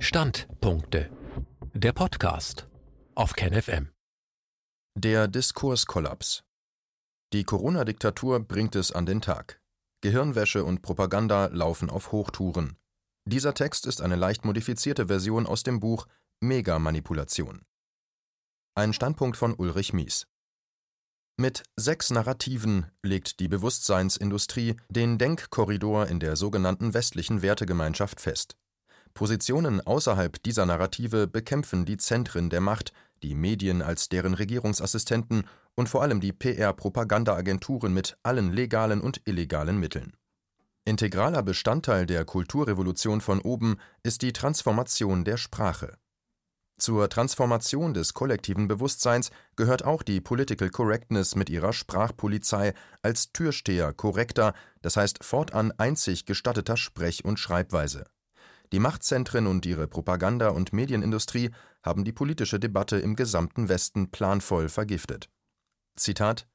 Standpunkte. Der Podcast auf KenFM. Der Diskurskollaps. Die Corona-Diktatur bringt es an den Tag. Gehirnwäsche und Propaganda laufen auf Hochtouren. Dieser Text ist eine leicht modifizierte Version aus dem Buch Megamanipulation. Ein Standpunkt von Ulrich Mies. Mit sechs Narrativen legt die Bewusstseinsindustrie den Denkkorridor in der sogenannten westlichen Wertegemeinschaft fest. Positionen außerhalb dieser Narrative bekämpfen die Zentren der Macht, die Medien als deren Regierungsassistenten und vor allem die PR-Propagandaagenturen mit allen legalen und illegalen Mitteln. Integraler Bestandteil der Kulturrevolution von oben ist die Transformation der Sprache. Zur Transformation des kollektiven Bewusstseins gehört auch die Political Correctness mit ihrer Sprachpolizei als Türsteher korrekter, das heißt fortan einzig gestatteter Sprech- und Schreibweise. Die Machtzentren und ihre Propaganda- und Medienindustrie haben die politische Debatte im gesamten Westen planvoll vergiftet. Zitat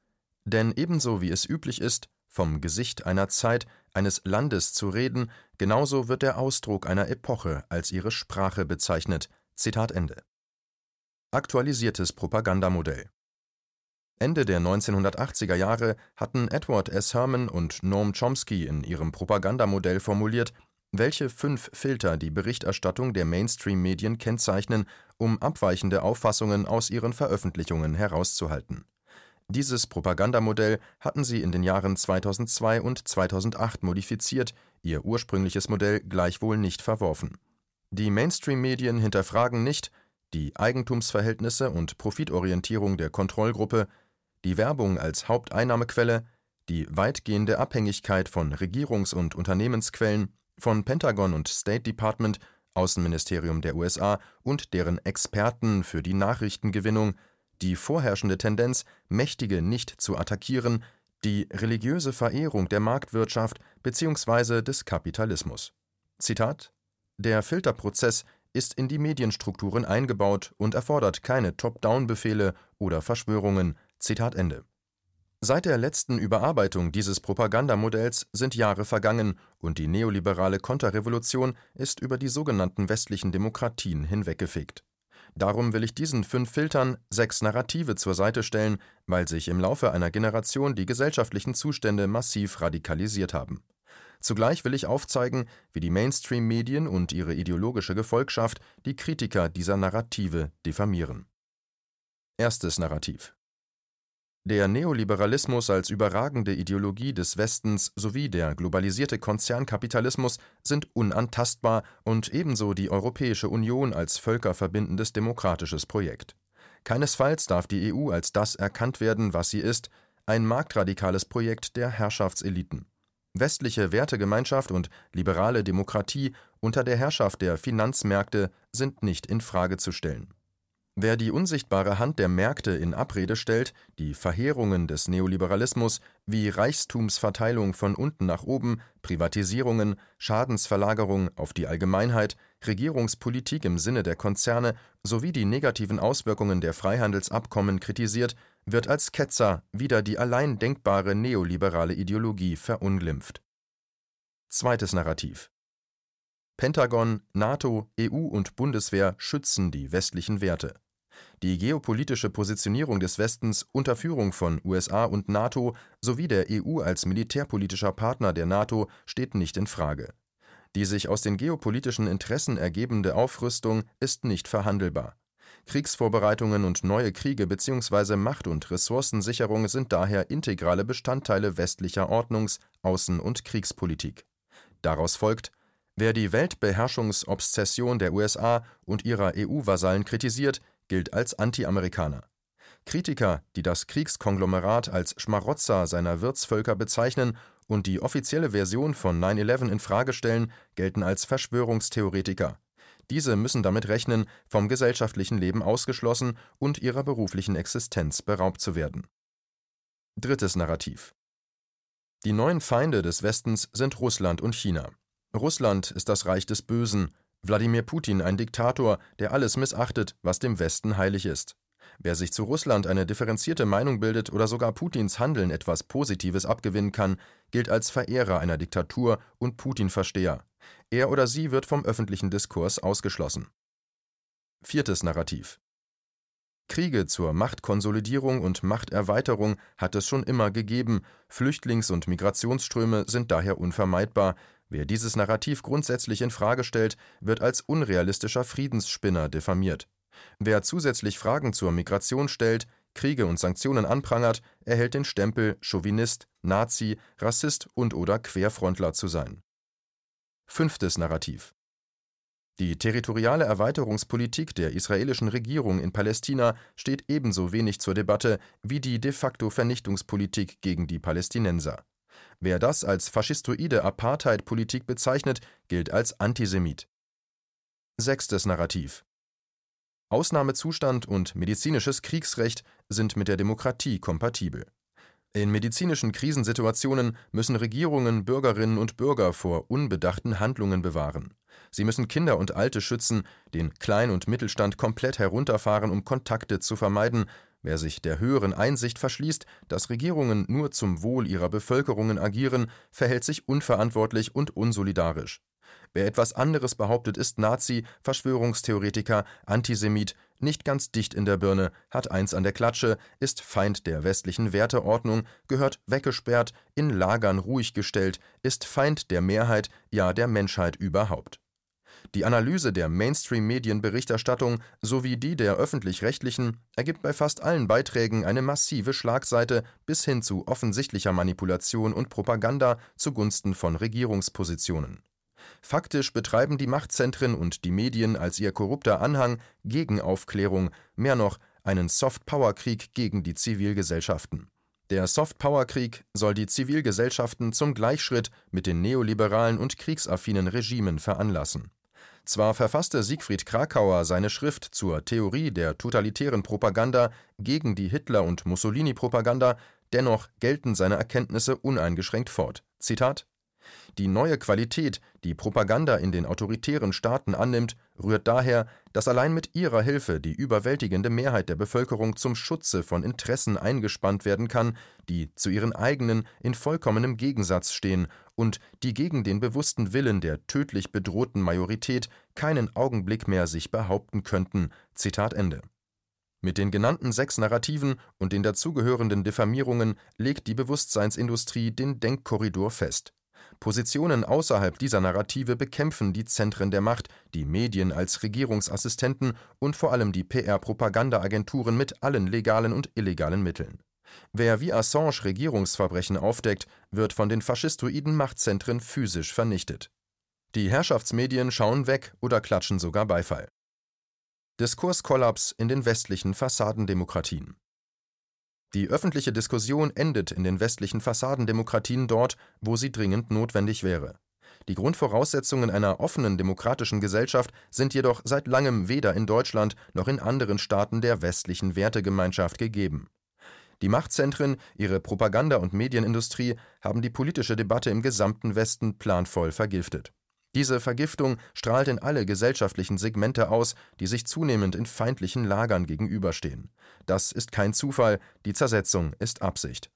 Denn ebenso wie es üblich ist, vom Gesicht einer Zeit, eines Landes zu reden, genauso wird der Ausdruck einer Epoche als ihre Sprache bezeichnet, Zitat Ende. Aktualisiertes Propagandamodell Ende der 1980er Jahre hatten Edward S. Herman und Noam Chomsky in ihrem Propagandamodell formuliert, welche fünf Filter die Berichterstattung der Mainstream-Medien kennzeichnen, um abweichende Auffassungen aus ihren Veröffentlichungen herauszuhalten. Dieses Propagandamodell hatten sie in den Jahren 2002 und 2008 modifiziert, ihr ursprüngliches Modell gleichwohl nicht verworfen die Mainstream-Medien hinterfragen nicht die Eigentumsverhältnisse und Profitorientierung der Kontrollgruppe, die Werbung als Haupteinnahmequelle, die weitgehende Abhängigkeit von Regierungs- und Unternehmensquellen, von Pentagon und State Department, Außenministerium der USA und deren Experten für die Nachrichtengewinnung, die vorherrschende Tendenz, Mächtige nicht zu attackieren, die religiöse Verehrung der Marktwirtschaft bzw. des Kapitalismus. Zitat der Filterprozess ist in die Medienstrukturen eingebaut und erfordert keine Top-Down-Befehle oder Verschwörungen. Zitat Ende. Seit der letzten Überarbeitung dieses Propagandamodells sind Jahre vergangen und die neoliberale Konterrevolution ist über die sogenannten westlichen Demokratien hinweggefegt. Darum will ich diesen fünf Filtern sechs Narrative zur Seite stellen, weil sich im Laufe einer Generation die gesellschaftlichen Zustände massiv radikalisiert haben. Zugleich will ich aufzeigen, wie die Mainstream-Medien und ihre ideologische Gefolgschaft die Kritiker dieser Narrative diffamieren. Erstes Narrativ Der Neoliberalismus als überragende Ideologie des Westens sowie der globalisierte Konzernkapitalismus sind unantastbar und ebenso die Europäische Union als völkerverbindendes demokratisches Projekt. Keinesfalls darf die EU als das erkannt werden, was sie ist, ein marktradikales Projekt der Herrschaftseliten. Westliche Wertegemeinschaft und liberale Demokratie unter der Herrschaft der Finanzmärkte sind nicht in Frage zu stellen. Wer die unsichtbare Hand der Märkte in Abrede stellt, die Verheerungen des Neoliberalismus wie Reichtumsverteilung von unten nach oben, Privatisierungen, Schadensverlagerung auf die Allgemeinheit, Regierungspolitik im Sinne der Konzerne sowie die negativen Auswirkungen der Freihandelsabkommen kritisiert, wird als Ketzer wieder die allein denkbare neoliberale Ideologie verunglimpft. Zweites Narrativ Pentagon, NATO, EU und Bundeswehr schützen die westlichen Werte. Die geopolitische Positionierung des Westens unter Führung von USA und NATO sowie der EU als militärpolitischer Partner der NATO steht nicht in Frage. Die sich aus den geopolitischen Interessen ergebende Aufrüstung ist nicht verhandelbar. Kriegsvorbereitungen und neue Kriege bzw. Macht- und Ressourcensicherung sind daher integrale Bestandteile westlicher Ordnungs-, Außen- und Kriegspolitik. Daraus folgt, wer die Weltbeherrschungsobsession der USA und ihrer EU-Vasallen kritisiert, gilt als Anti-Amerikaner. Kritiker, die das Kriegskonglomerat als Schmarotzer seiner Wirtsvölker bezeichnen und die offizielle Version von 9-11 in Frage stellen, gelten als Verschwörungstheoretiker. Diese müssen damit rechnen, vom gesellschaftlichen Leben ausgeschlossen und ihrer beruflichen Existenz beraubt zu werden. Drittes Narrativ Die neuen Feinde des Westens sind Russland und China. Russland ist das Reich des Bösen, Wladimir Putin ein Diktator, der alles missachtet, was dem Westen heilig ist. Wer sich zu Russland eine differenzierte Meinung bildet oder sogar Putins Handeln etwas Positives abgewinnen kann, gilt als Verehrer einer Diktatur und Putin-Versteher. Er oder sie wird vom öffentlichen Diskurs ausgeschlossen. Viertes Narrativ Kriege zur Machtkonsolidierung und Machterweiterung hat es schon immer gegeben, Flüchtlings- und Migrationsströme sind daher unvermeidbar. Wer dieses Narrativ grundsätzlich in Frage stellt, wird als unrealistischer Friedensspinner diffamiert. Wer zusätzlich Fragen zur Migration stellt, Kriege und Sanktionen anprangert, erhält den Stempel Chauvinist, Nazi, Rassist und/oder Querfrontler zu sein. Fünftes Narrativ die territoriale Erweiterungspolitik der israelischen Regierung in Palästina steht ebenso wenig zur Debatte wie die de facto Vernichtungspolitik gegen die Palästinenser. Wer das als faschistoide Apartheid-Politik bezeichnet, gilt als Antisemit. Sechstes Narrativ Ausnahmezustand und medizinisches Kriegsrecht sind mit der Demokratie kompatibel. In medizinischen Krisensituationen müssen Regierungen Bürgerinnen und Bürger vor unbedachten Handlungen bewahren. Sie müssen Kinder und Alte schützen, den Klein- und Mittelstand komplett herunterfahren, um Kontakte zu vermeiden. Wer sich der höheren Einsicht verschließt, dass Regierungen nur zum Wohl ihrer Bevölkerungen agieren, verhält sich unverantwortlich und unsolidarisch. Wer etwas anderes behauptet, ist Nazi, Verschwörungstheoretiker, Antisemit, nicht ganz dicht in der Birne, hat eins an der Klatsche, ist Feind der westlichen Werteordnung, gehört weggesperrt, in Lagern ruhig gestellt, ist Feind der Mehrheit, ja der Menschheit überhaupt. Die Analyse der Mainstream-Medienberichterstattung sowie die der öffentlich-rechtlichen ergibt bei fast allen Beiträgen eine massive Schlagseite bis hin zu offensichtlicher Manipulation und Propaganda zugunsten von Regierungspositionen. Faktisch betreiben die Machtzentren und die Medien als ihr korrupter Anhang Gegenaufklärung, mehr noch einen Soft-Power-Krieg gegen die Zivilgesellschaften. Der Soft-Power-Krieg soll die Zivilgesellschaften zum Gleichschritt mit den neoliberalen und kriegsaffinen Regimen veranlassen. Zwar verfasste Siegfried Krakauer seine Schrift zur Theorie der totalitären Propaganda gegen die Hitler- und Mussolini-Propaganda, dennoch gelten seine Erkenntnisse uneingeschränkt fort. Zitat die neue Qualität, die Propaganda in den autoritären Staaten annimmt, rührt daher, dass allein mit ihrer Hilfe die überwältigende Mehrheit der Bevölkerung zum Schutze von Interessen eingespannt werden kann, die zu ihren eigenen in vollkommenem Gegensatz stehen und die gegen den bewussten Willen der tödlich bedrohten Majorität keinen Augenblick mehr sich behaupten könnten. Zitat Ende. Mit den genannten sechs Narrativen und den dazugehörenden Diffamierungen legt die Bewusstseinsindustrie den Denkkorridor fest. Positionen außerhalb dieser Narrative bekämpfen die Zentren der Macht, die Medien als Regierungsassistenten und vor allem die PR-Propagandaagenturen mit allen legalen und illegalen Mitteln. Wer wie Assange Regierungsverbrechen aufdeckt, wird von den faschistoiden Machtzentren physisch vernichtet. Die Herrschaftsmedien schauen weg oder klatschen sogar Beifall. Diskurskollaps in den westlichen Fassadendemokratien die öffentliche Diskussion endet in den westlichen Fassadendemokratien dort, wo sie dringend notwendig wäre. Die Grundvoraussetzungen einer offenen demokratischen Gesellschaft sind jedoch seit langem weder in Deutschland noch in anderen Staaten der westlichen Wertegemeinschaft gegeben. Die Machtzentren, ihre Propaganda- und Medienindustrie haben die politische Debatte im gesamten Westen planvoll vergiftet. Diese Vergiftung strahlt in alle gesellschaftlichen Segmente aus, die sich zunehmend in feindlichen Lagern gegenüberstehen. Das ist kein Zufall, die Zersetzung ist Absicht.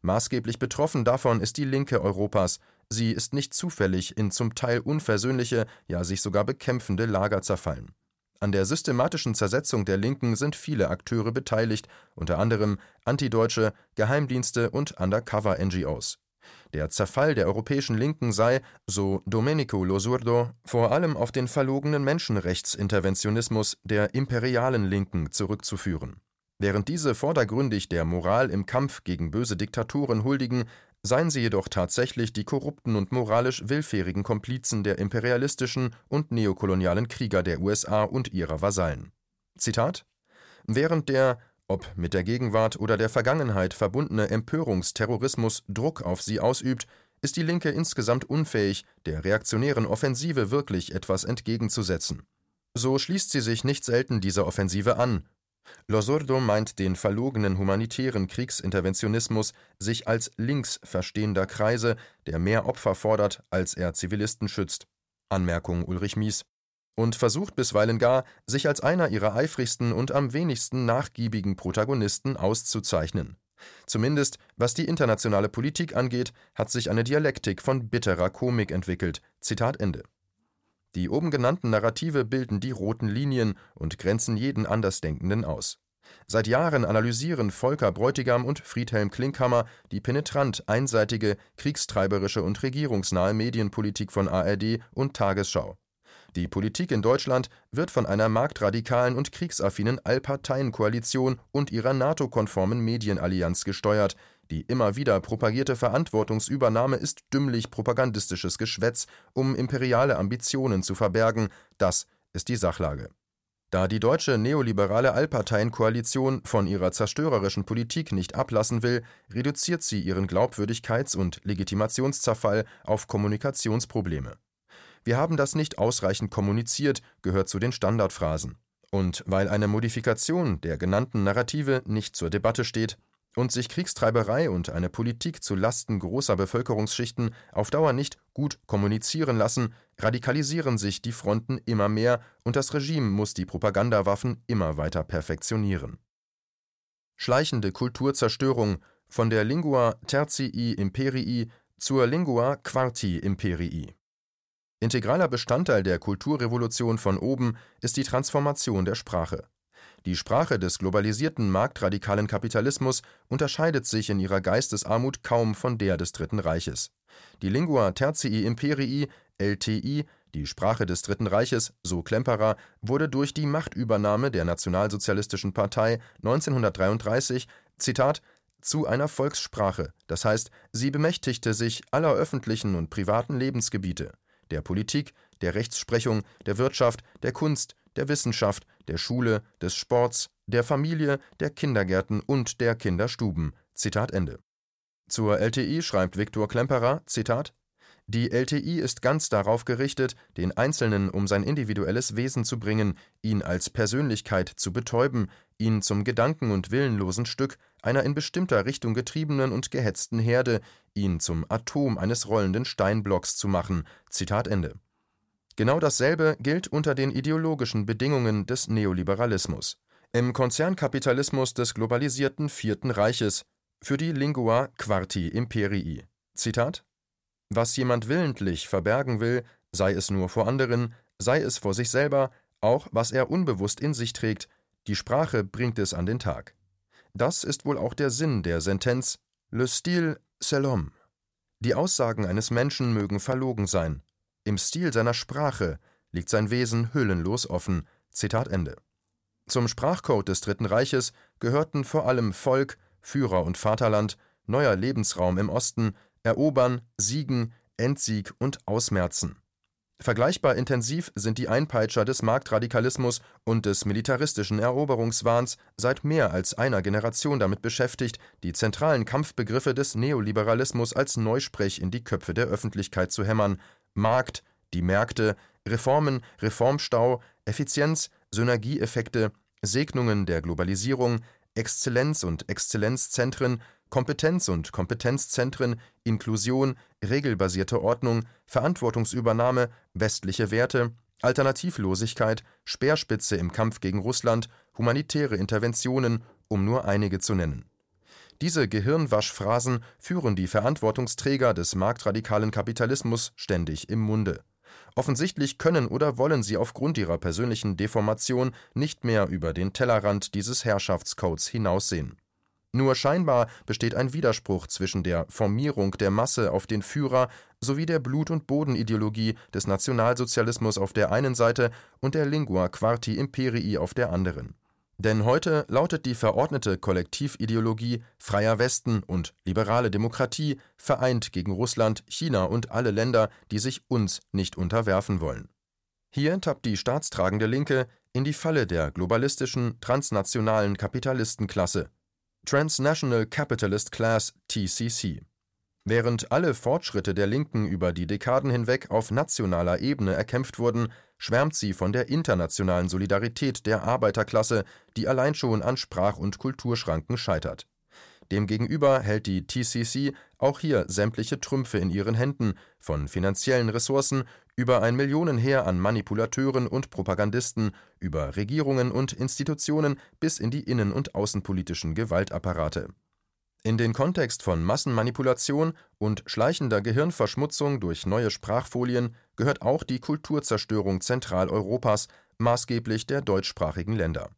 Maßgeblich betroffen davon ist die Linke Europas. Sie ist nicht zufällig in zum Teil unversöhnliche, ja sich sogar bekämpfende Lager zerfallen. An der systematischen Zersetzung der Linken sind viele Akteure beteiligt, unter anderem Antideutsche, Geheimdienste und Undercover-NGOs. Der Zerfall der europäischen Linken sei, so Domenico Losurdo, vor allem auf den verlogenen Menschenrechtsinterventionismus der imperialen Linken zurückzuführen. Während diese vordergründig der Moral im Kampf gegen böse Diktaturen huldigen, seien sie jedoch tatsächlich die korrupten und moralisch willfährigen Komplizen der imperialistischen und neokolonialen Krieger der USA und ihrer Vasallen. Zitat Während der ob mit der Gegenwart oder der Vergangenheit verbundene Empörungsterrorismus Druck auf sie ausübt, ist die Linke insgesamt unfähig, der reaktionären Offensive wirklich etwas entgegenzusetzen. So schließt sie sich nicht selten dieser Offensive an. Losurdo meint den verlogenen humanitären Kriegsinterventionismus sich als links verstehender Kreise, der mehr Opfer fordert, als er Zivilisten schützt. Anmerkung Ulrich Mies und versucht bisweilen gar, sich als einer ihrer eifrigsten und am wenigsten nachgiebigen Protagonisten auszuzeichnen. Zumindest was die internationale Politik angeht, hat sich eine Dialektik von bitterer Komik entwickelt. Zitat Ende Die oben genannten Narrative bilden die roten Linien und grenzen jeden Andersdenkenden aus. Seit Jahren analysieren Volker Bräutigam und Friedhelm Klinkhammer die penetrant einseitige, kriegstreiberische und regierungsnahe Medienpolitik von ARD und Tagesschau. Die Politik in Deutschland wird von einer marktradikalen und kriegsaffinen Allparteienkoalition und ihrer NATO-konformen Medienallianz gesteuert, die immer wieder propagierte Verantwortungsübernahme ist dümmlich propagandistisches Geschwätz, um imperiale Ambitionen zu verbergen, das ist die Sachlage. Da die deutsche neoliberale Allparteienkoalition von ihrer zerstörerischen Politik nicht ablassen will, reduziert sie ihren Glaubwürdigkeits- und Legitimationszerfall auf Kommunikationsprobleme. Wir haben das nicht ausreichend kommuniziert, gehört zu den Standardphrasen. Und weil eine Modifikation der genannten Narrative nicht zur Debatte steht, und sich Kriegstreiberei und eine Politik zu Lasten großer Bevölkerungsschichten auf Dauer nicht gut kommunizieren lassen, radikalisieren sich die Fronten immer mehr und das Regime muss die Propagandawaffen immer weiter perfektionieren. Schleichende Kulturzerstörung von der Lingua tertii imperii zur Lingua quarti imperii. Integraler Bestandteil der Kulturrevolution von oben ist die Transformation der Sprache. Die Sprache des globalisierten marktradikalen Kapitalismus unterscheidet sich in ihrer Geistesarmut kaum von der des Dritten Reiches. Die Lingua Tertii Imperii (LTI), die Sprache des Dritten Reiches, so Klemperer, wurde durch die Machtübernahme der Nationalsozialistischen Partei 1933 Zitat, zu einer Volkssprache, das heißt, sie bemächtigte sich aller öffentlichen und privaten Lebensgebiete, der Politik, der Rechtsprechung, der Wirtschaft, der Kunst, der Wissenschaft, der Schule, des Sports, der Familie, der Kindergärten und der Kinderstuben. Zitat Ende. Zur LTI schreibt Viktor Klemperer, Zitat, die LTI ist ganz darauf gerichtet, den Einzelnen um sein individuelles Wesen zu bringen, ihn als Persönlichkeit zu betäuben, ihn zum Gedanken- und willenlosen Stück einer in bestimmter Richtung getriebenen und gehetzten Herde, ihn zum Atom eines rollenden Steinblocks zu machen. Zitat Ende. Genau dasselbe gilt unter den ideologischen Bedingungen des Neoliberalismus. Im Konzernkapitalismus des globalisierten Vierten Reiches für die Lingua Quarti Imperii. Zitat: Was jemand willentlich verbergen will, sei es nur vor anderen, sei es vor sich selber, auch was er unbewusst in sich trägt, die Sprache bringt es an den Tag. Das ist wohl auch der Sinn der Sentenz Le style, c'est l'homme. Die Aussagen eines Menschen mögen verlogen sein, im Stil seiner Sprache liegt sein Wesen hüllenlos offen. Zitat Ende. Zum Sprachcode des Dritten Reiches gehörten vor allem Volk, Führer und Vaterland, neuer Lebensraum im Osten, Erobern, Siegen, Endsieg und Ausmerzen. Vergleichbar intensiv sind die Einpeitscher des Marktradikalismus und des militaristischen Eroberungswahns seit mehr als einer Generation damit beschäftigt, die zentralen Kampfbegriffe des Neoliberalismus als Neusprech in die Köpfe der Öffentlichkeit zu hämmern, Markt, die Märkte, Reformen, Reformstau, Effizienz, Synergieeffekte, Segnungen der Globalisierung, Exzellenz und Exzellenzzentren, Kompetenz und Kompetenzzentren, Inklusion, regelbasierte Ordnung, Verantwortungsübernahme, westliche Werte, Alternativlosigkeit, Speerspitze im Kampf gegen Russland, humanitäre Interventionen, um nur einige zu nennen. Diese Gehirnwaschphrasen führen die Verantwortungsträger des marktradikalen Kapitalismus ständig im Munde. Offensichtlich können oder wollen sie aufgrund ihrer persönlichen Deformation nicht mehr über den Tellerrand dieses Herrschaftscodes hinaussehen. Nur scheinbar besteht ein Widerspruch zwischen der Formierung der Masse auf den Führer sowie der Blut- und Bodenideologie des Nationalsozialismus auf der einen Seite und der Lingua Quarti Imperii auf der anderen. Denn heute lautet die verordnete Kollektivideologie Freier Westen und liberale Demokratie vereint gegen Russland, China und alle Länder, die sich uns nicht unterwerfen wollen. Hier tappt die staatstragende Linke in die Falle der globalistischen, transnationalen Kapitalistenklasse Transnational Capitalist Class TCC. Während alle Fortschritte der Linken über die Dekaden hinweg auf nationaler Ebene erkämpft wurden, schwärmt sie von der internationalen Solidarität der Arbeiterklasse, die allein schon an Sprach- und Kulturschranken scheitert. Demgegenüber hält die TCC auch hier sämtliche Trümpfe in ihren Händen, von finanziellen Ressourcen über ein Millionenheer an Manipulateuren und Propagandisten, über Regierungen und Institutionen bis in die innen- und außenpolitischen Gewaltapparate In den Kontext von Massenmanipulation und schleichender Gehirnverschmutzung durch neue Sprachfolien gehört auch die Kulturzerstörung Zentraleuropas, maßgeblich der deutschsprachigen Länder.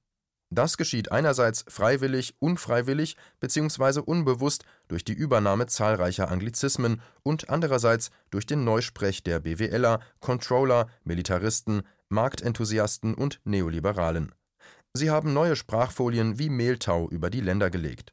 Das geschieht einerseits freiwillig, unfreiwillig bzw. unbewusst durch die Übernahme zahlreicher Anglizismen und andererseits durch den Neusprech der BWLer, Controller, Militaristen, Marktenthusiasten und Neoliberalen. Sie haben neue Sprachfolien wie Mehltau über die Länder gelegt.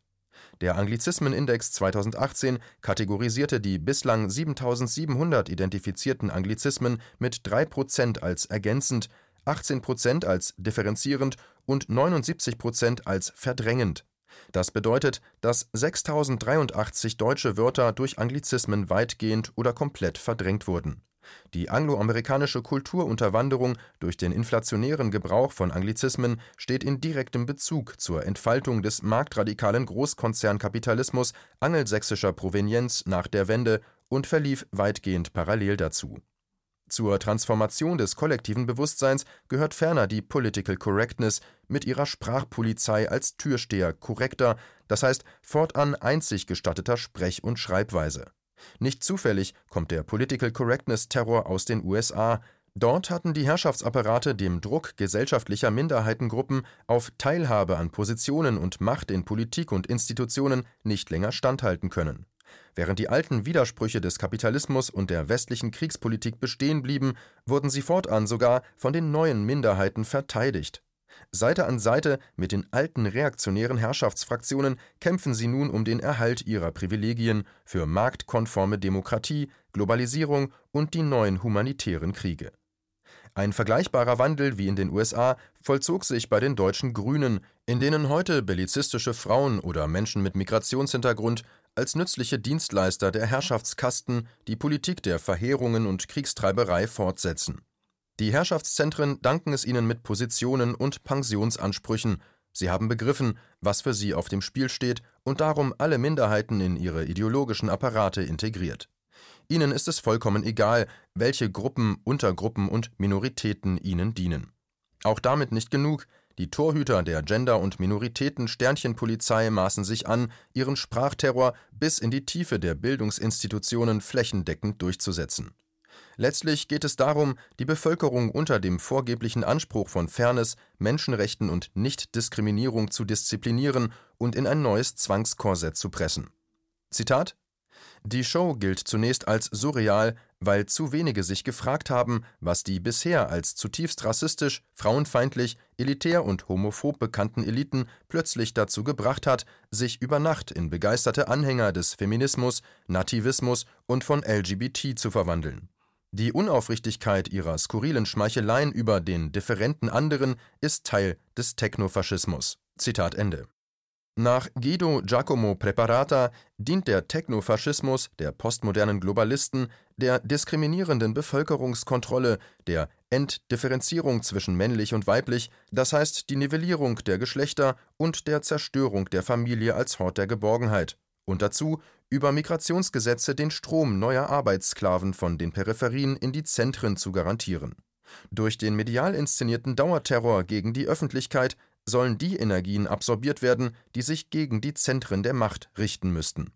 Der Anglizismenindex 2018 kategorisierte die bislang 7700 identifizierten Anglizismen mit 3% als ergänzend, 18% als differenzierend und 79% als verdrängend. Das bedeutet, dass 6083 deutsche Wörter durch Anglizismen weitgehend oder komplett verdrängt wurden die angloamerikanische Kulturunterwanderung durch den inflationären Gebrauch von Anglizismen steht in direktem Bezug zur Entfaltung des marktradikalen Großkonzernkapitalismus angelsächsischer Provenienz nach der Wende und verlief weitgehend parallel dazu. Zur Transformation des kollektiven Bewusstseins gehört ferner die Political Correctness mit ihrer Sprachpolizei als Türsteher korrekter, das heißt fortan einzig gestatteter Sprech und Schreibweise nicht zufällig kommt der Political Correctness-Terror aus den USA. Dort hatten die Herrschaftsapparate dem Druck gesellschaftlicher Minderheitengruppen auf Teilhabe an Positionen und Macht in Politik und Institutionen nicht länger standhalten können. Während die alten Widersprüche des Kapitalismus und der westlichen Kriegspolitik bestehen blieben, wurden sie fortan sogar von den neuen Minderheiten verteidigt Seite an Seite mit den alten reaktionären Herrschaftsfraktionen kämpfen sie nun um den Erhalt ihrer Privilegien für marktkonforme Demokratie, Globalisierung und die neuen humanitären Kriege. Ein vergleichbarer Wandel wie in den USA vollzog sich bei den deutschen Grünen, in denen heute bellizistische Frauen oder Menschen mit Migrationshintergrund als nützliche Dienstleister der Herrschaftskasten die Politik der Verheerungen und Kriegstreiberei fortsetzen die Herrschaftszentren danken es ihnen mit Positionen und Pensionsansprüchen, sie haben begriffen, was für sie auf dem Spiel steht und darum alle Minderheiten in ihre ideologischen Apparate integriert. Ihnen ist es vollkommen egal, welche Gruppen, Untergruppen und Minoritäten ihnen dienen. Auch damit nicht genug, die Torhüter der Gender- und Minoritäten-Sternchenpolizei maßen sich an, ihren Sprachterror bis in die Tiefe der Bildungsinstitutionen flächendeckend durchzusetzen. Letztlich geht es darum, die Bevölkerung unter dem vorgeblichen Anspruch von Fairness, Menschenrechten und Nichtdiskriminierung zu disziplinieren und in ein neues Zwangskorsett zu pressen. Zitat Die Show gilt zunächst als surreal, weil zu wenige sich gefragt haben, was die bisher als zutiefst rassistisch, frauenfeindlich, elitär und homophob bekannten Eliten plötzlich dazu gebracht hat, sich über Nacht in begeisterte Anhänger des Feminismus, Nativismus und von LGBT zu verwandeln. Die Unaufrichtigkeit ihrer skurrilen Schmeicheleien über den differenten anderen ist Teil des Technofaschismus. Zitat Ende. Nach Guido Giacomo Preparata dient der Technofaschismus der postmodernen Globalisten der diskriminierenden Bevölkerungskontrolle, der Entdifferenzierung zwischen männlich und weiblich, das heißt die Nivellierung der Geschlechter und der Zerstörung der Familie als Hort der Geborgenheit und dazu über Migrationsgesetze den Strom neuer Arbeitssklaven von den Peripherien in die Zentren zu garantieren. Durch den medial inszenierten Dauerterror gegen die Öffentlichkeit sollen die Energien absorbiert werden, die sich gegen die Zentren der Macht richten müssten.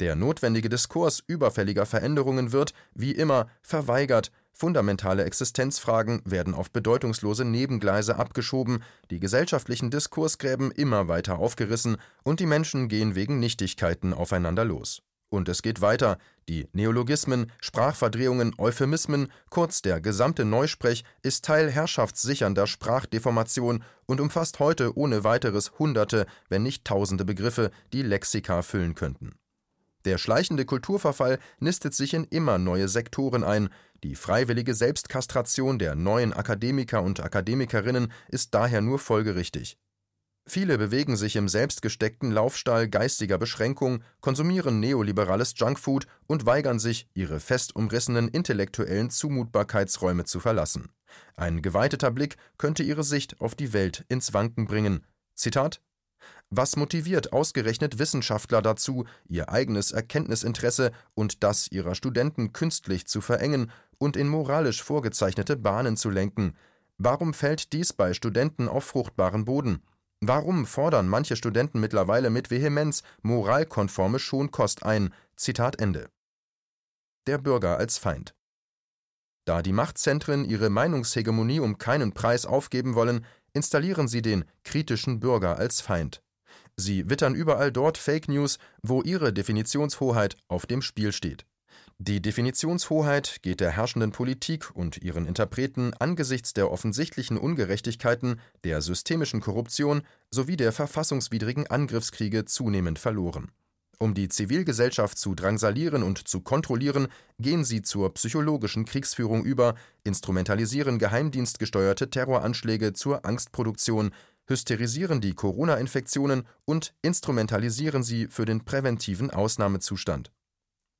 Der notwendige Diskurs überfälliger Veränderungen wird, wie immer, verweigert, Fundamentale Existenzfragen werden auf bedeutungslose Nebengleise abgeschoben, die gesellschaftlichen Diskursgräben immer weiter aufgerissen und die Menschen gehen wegen Nichtigkeiten aufeinander los. Und es geht weiter. Die Neologismen, Sprachverdrehungen, Euphemismen, kurz der gesamte Neusprech ist Teil herrschaftssichernder Sprachdeformation und umfasst heute ohne weiteres Hunderte, wenn nicht Tausende Begriffe, die Lexika füllen könnten. Der schleichende Kulturverfall nistet sich in immer neue Sektoren ein, die freiwillige Selbstkastration der neuen Akademiker und Akademikerinnen ist daher nur folgerichtig. Viele bewegen sich im selbstgesteckten Laufstall geistiger Beschränkung, konsumieren neoliberales Junkfood und weigern sich, ihre fest umrissenen intellektuellen Zumutbarkeitsräume zu verlassen. Ein geweiteter Blick könnte ihre Sicht auf die Welt ins Wanken bringen. Zitat was motiviert ausgerechnet Wissenschaftler dazu, ihr eigenes Erkenntnisinteresse und das ihrer Studenten künstlich zu verengen und in moralisch vorgezeichnete Bahnen zu lenken? Warum fällt dies bei Studenten auf fruchtbaren Boden? Warum fordern manche Studenten mittlerweile mit Vehemenz moralkonforme Schonkost ein? Zitat Ende. Der Bürger als Feind. Da die Machtzentren ihre Meinungshegemonie um keinen Preis aufgeben wollen, installieren sie den kritischen Bürger als Feind. Sie wittern überall dort Fake News, wo ihre Definitionshoheit auf dem Spiel steht. Die Definitionshoheit geht der herrschenden Politik und ihren Interpreten angesichts der offensichtlichen Ungerechtigkeiten, der systemischen Korruption sowie der verfassungswidrigen Angriffskriege zunehmend verloren. Um die Zivilgesellschaft zu drangsalieren und zu kontrollieren, gehen sie zur psychologischen Kriegsführung über, instrumentalisieren geheimdienstgesteuerte Terroranschläge zur Angstproduktion, hysterisieren die Corona-Infektionen und instrumentalisieren sie für den präventiven Ausnahmezustand.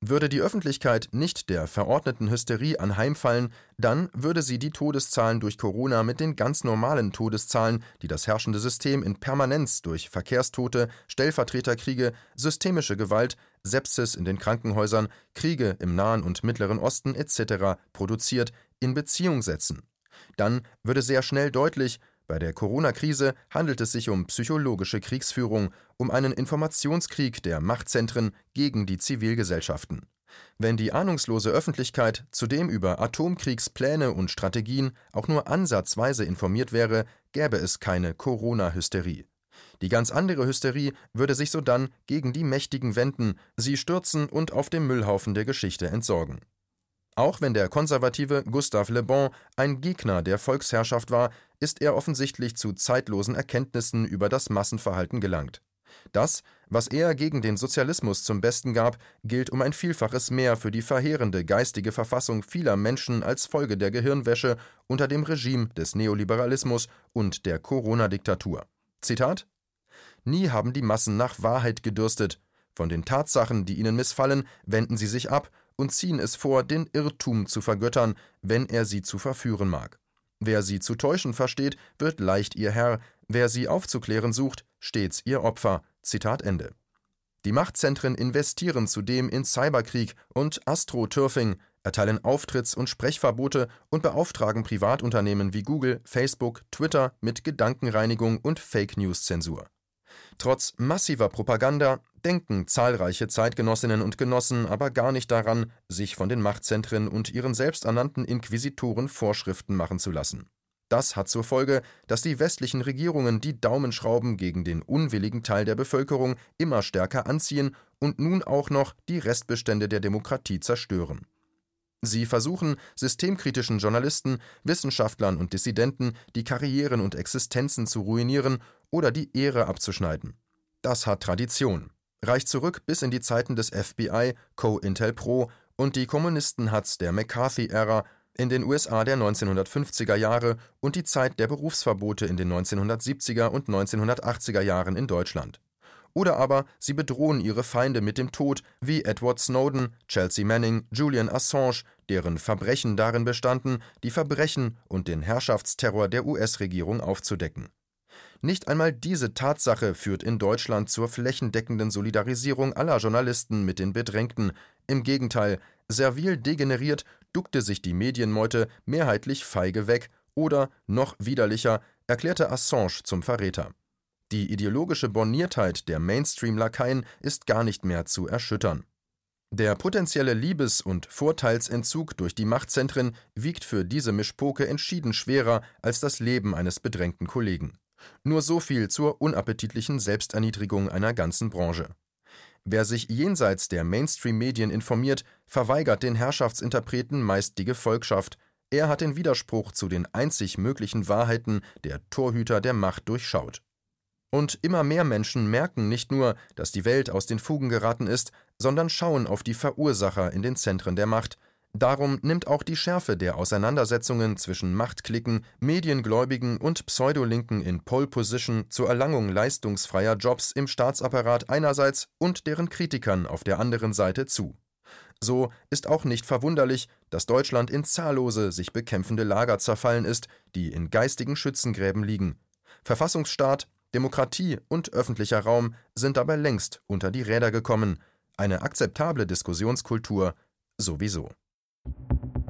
Würde die Öffentlichkeit nicht der verordneten Hysterie anheimfallen, dann würde sie die Todeszahlen durch Corona mit den ganz normalen Todeszahlen, die das herrschende System in Permanenz durch Verkehrstote, Stellvertreterkriege, systemische Gewalt, Sepsis in den Krankenhäusern, Kriege im Nahen und Mittleren Osten etc. produziert, in Beziehung setzen. Dann würde sehr schnell deutlich, bei der Corona-Krise handelt es sich um psychologische Kriegsführung, um einen Informationskrieg der Machtzentren gegen die Zivilgesellschaften. Wenn die ahnungslose Öffentlichkeit zudem über Atomkriegspläne und Strategien auch nur ansatzweise informiert wäre, gäbe es keine Corona-Hysterie. Die ganz andere Hysterie würde sich sodann gegen die Mächtigen wenden, sie stürzen und auf dem Müllhaufen der Geschichte entsorgen. Auch wenn der konservative Gustave Le Bon ein Gegner der Volksherrschaft war, ist er offensichtlich zu zeitlosen Erkenntnissen über das Massenverhalten gelangt. Das, was er gegen den Sozialismus zum Besten gab, gilt um ein Vielfaches mehr für die verheerende geistige Verfassung vieler Menschen als Folge der Gehirnwäsche unter dem Regime des Neoliberalismus und der Corona-Diktatur. Zitat Nie haben die Massen nach Wahrheit gedürstet. Von den Tatsachen, die ihnen missfallen, wenden sie sich ab und ziehen es vor, den Irrtum zu vergöttern, wenn er sie zu verführen mag. Wer sie zu täuschen versteht, wird leicht ihr Herr, wer sie aufzuklären sucht, stets ihr Opfer. Zitat Ende. Die Machtzentren investieren zudem in Cyberkrieg und Astroturfing, erteilen Auftritts- und Sprechverbote und beauftragen Privatunternehmen wie Google, Facebook, Twitter mit Gedankenreinigung und Fake News-Zensur. Trotz massiver Propaganda denken zahlreiche Zeitgenossinnen und Genossen aber gar nicht daran, sich von den Machtzentren und ihren selbsternannten Inquisitoren Vorschriften machen zu lassen. Das hat zur Folge, dass die westlichen Regierungen die Daumenschrauben gegen den unwilligen Teil der Bevölkerung immer stärker anziehen und nun auch noch die Restbestände der Demokratie zerstören. Sie versuchen, systemkritischen Journalisten, Wissenschaftlern und Dissidenten die Karrieren und Existenzen zu ruinieren oder die Ehre abzuschneiden. Das hat Tradition, reicht zurück bis in die Zeiten des FBI, Co-Intel-Pro und die Kommunisten hat's der McCarthy-Ära in den USA der 1950er Jahre und die Zeit der Berufsverbote in den 1970er und 1980er Jahren in Deutschland. Oder aber sie bedrohen ihre Feinde mit dem Tod, wie Edward Snowden, Chelsea Manning, Julian Assange, deren Verbrechen darin bestanden, die Verbrechen und den Herrschaftsterror der US-Regierung aufzudecken. Nicht einmal diese Tatsache führt in Deutschland zur flächendeckenden Solidarisierung aller Journalisten mit den Bedrängten. Im Gegenteil, servil degeneriert duckte sich die Medienmeute mehrheitlich feige weg oder, noch widerlicher, erklärte Assange zum Verräter. Die ideologische Borniertheit der Mainstream-Lakaien ist gar nicht mehr zu erschüttern. Der potenzielle Liebes- und Vorteilsentzug durch die Machtzentren wiegt für diese Mischpoke entschieden schwerer als das Leben eines bedrängten Kollegen. Nur so viel zur unappetitlichen Selbsterniedrigung einer ganzen Branche. Wer sich jenseits der Mainstream-Medien informiert, verweigert den Herrschaftsinterpreten meist die Gefolgschaft. Er hat den Widerspruch zu den einzig möglichen Wahrheiten der Torhüter der Macht durchschaut. Und immer mehr Menschen merken nicht nur, dass die Welt aus den Fugen geraten ist, sondern schauen auf die Verursacher in den Zentren der Macht. Darum nimmt auch die Schärfe der Auseinandersetzungen zwischen Machtklicken, Mediengläubigen und Pseudolinken in Pole Position zur Erlangung leistungsfreier Jobs im Staatsapparat einerseits und deren Kritikern auf der anderen Seite zu. So ist auch nicht verwunderlich, dass Deutschland in zahllose sich bekämpfende Lager zerfallen ist, die in geistigen Schützengräben liegen. Verfassungsstaat, Demokratie und öffentlicher Raum sind dabei längst unter die Räder gekommen, eine akzeptable Diskussionskultur sowieso. Thank you.